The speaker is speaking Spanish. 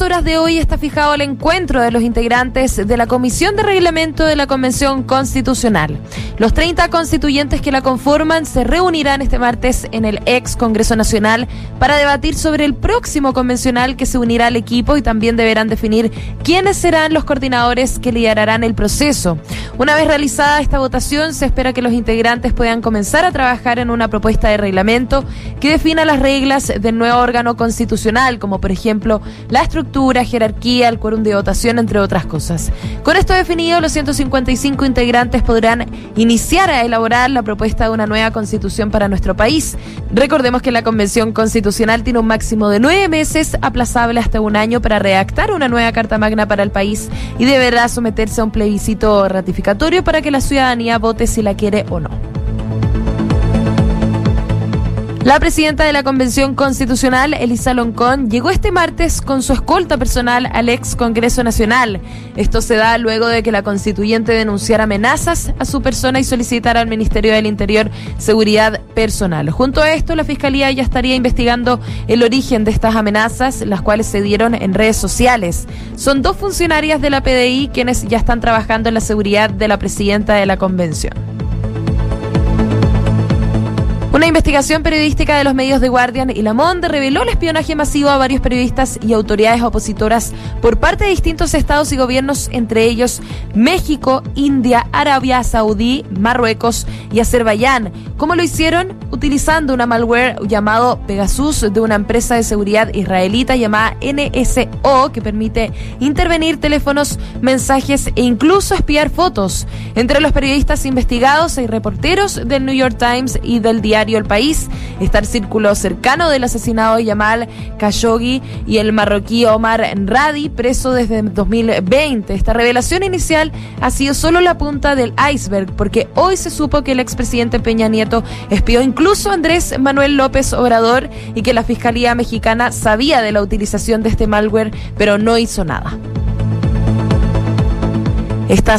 10 horas de hoy está fijado el encuentro de los integrantes de la Comisión de Reglamento de la Convención Constitucional. Los 30 constituyentes que la conforman se reunirán este martes en el ex Congreso Nacional para debatir sobre el próximo convencional que se unirá al equipo y también deberán definir quiénes serán los coordinadores que liderarán el proceso. Una vez realizada esta votación, se espera que los integrantes puedan comenzar a trabajar en una propuesta de reglamento que defina las reglas del nuevo órgano constitucional, como por ejemplo la estructura, jerarquía, el quórum de votación, entre otras cosas. Con esto definido, los 155 integrantes podrán iniciar a elaborar la propuesta de una nueva constitución para nuestro país. Recordemos que la Convención Constitucional tiene un máximo de nueve meses, aplazable hasta un año, para redactar una nueva Carta Magna para el país y deberá someterse a un plebiscito ratificatorio para que la ciudadanía vote si la quiere o no. La presidenta de la Convención Constitucional, Elisa Loncón, llegó este martes con su escolta personal al ex Congreso Nacional. Esto se da luego de que la constituyente denunciara amenazas a su persona y solicitara al Ministerio del Interior seguridad personal. Junto a esto, la Fiscalía ya estaría investigando el origen de estas amenazas, las cuales se dieron en redes sociales. Son dos funcionarias de la PDI quienes ya están trabajando en la seguridad de la presidenta de la Convención. Investigación periodística de los medios The Guardian y La Monde reveló el espionaje masivo a varios periodistas y autoridades opositoras por parte de distintos estados y gobiernos, entre ellos México, India, Arabia Saudí, Marruecos y Azerbaiyán. ¿Cómo lo hicieron? Utilizando una malware llamado Pegasus de una empresa de seguridad israelita llamada NSO que permite intervenir teléfonos, mensajes e incluso espiar fotos. Entre los periodistas investigados hay reporteros del New York Times y del diario El País. Está el círculo cercano del asesinado Yamal Khashoggi y el marroquí Omar Radi, preso desde 2020. Esta revelación inicial ha sido solo la punta del iceberg, porque hoy se supo que el expresidente Peña Nieto espió incluso a Andrés Manuel López Obrador y que la Fiscalía Mexicana sabía de la utilización de este malware, pero no hizo nada. Estas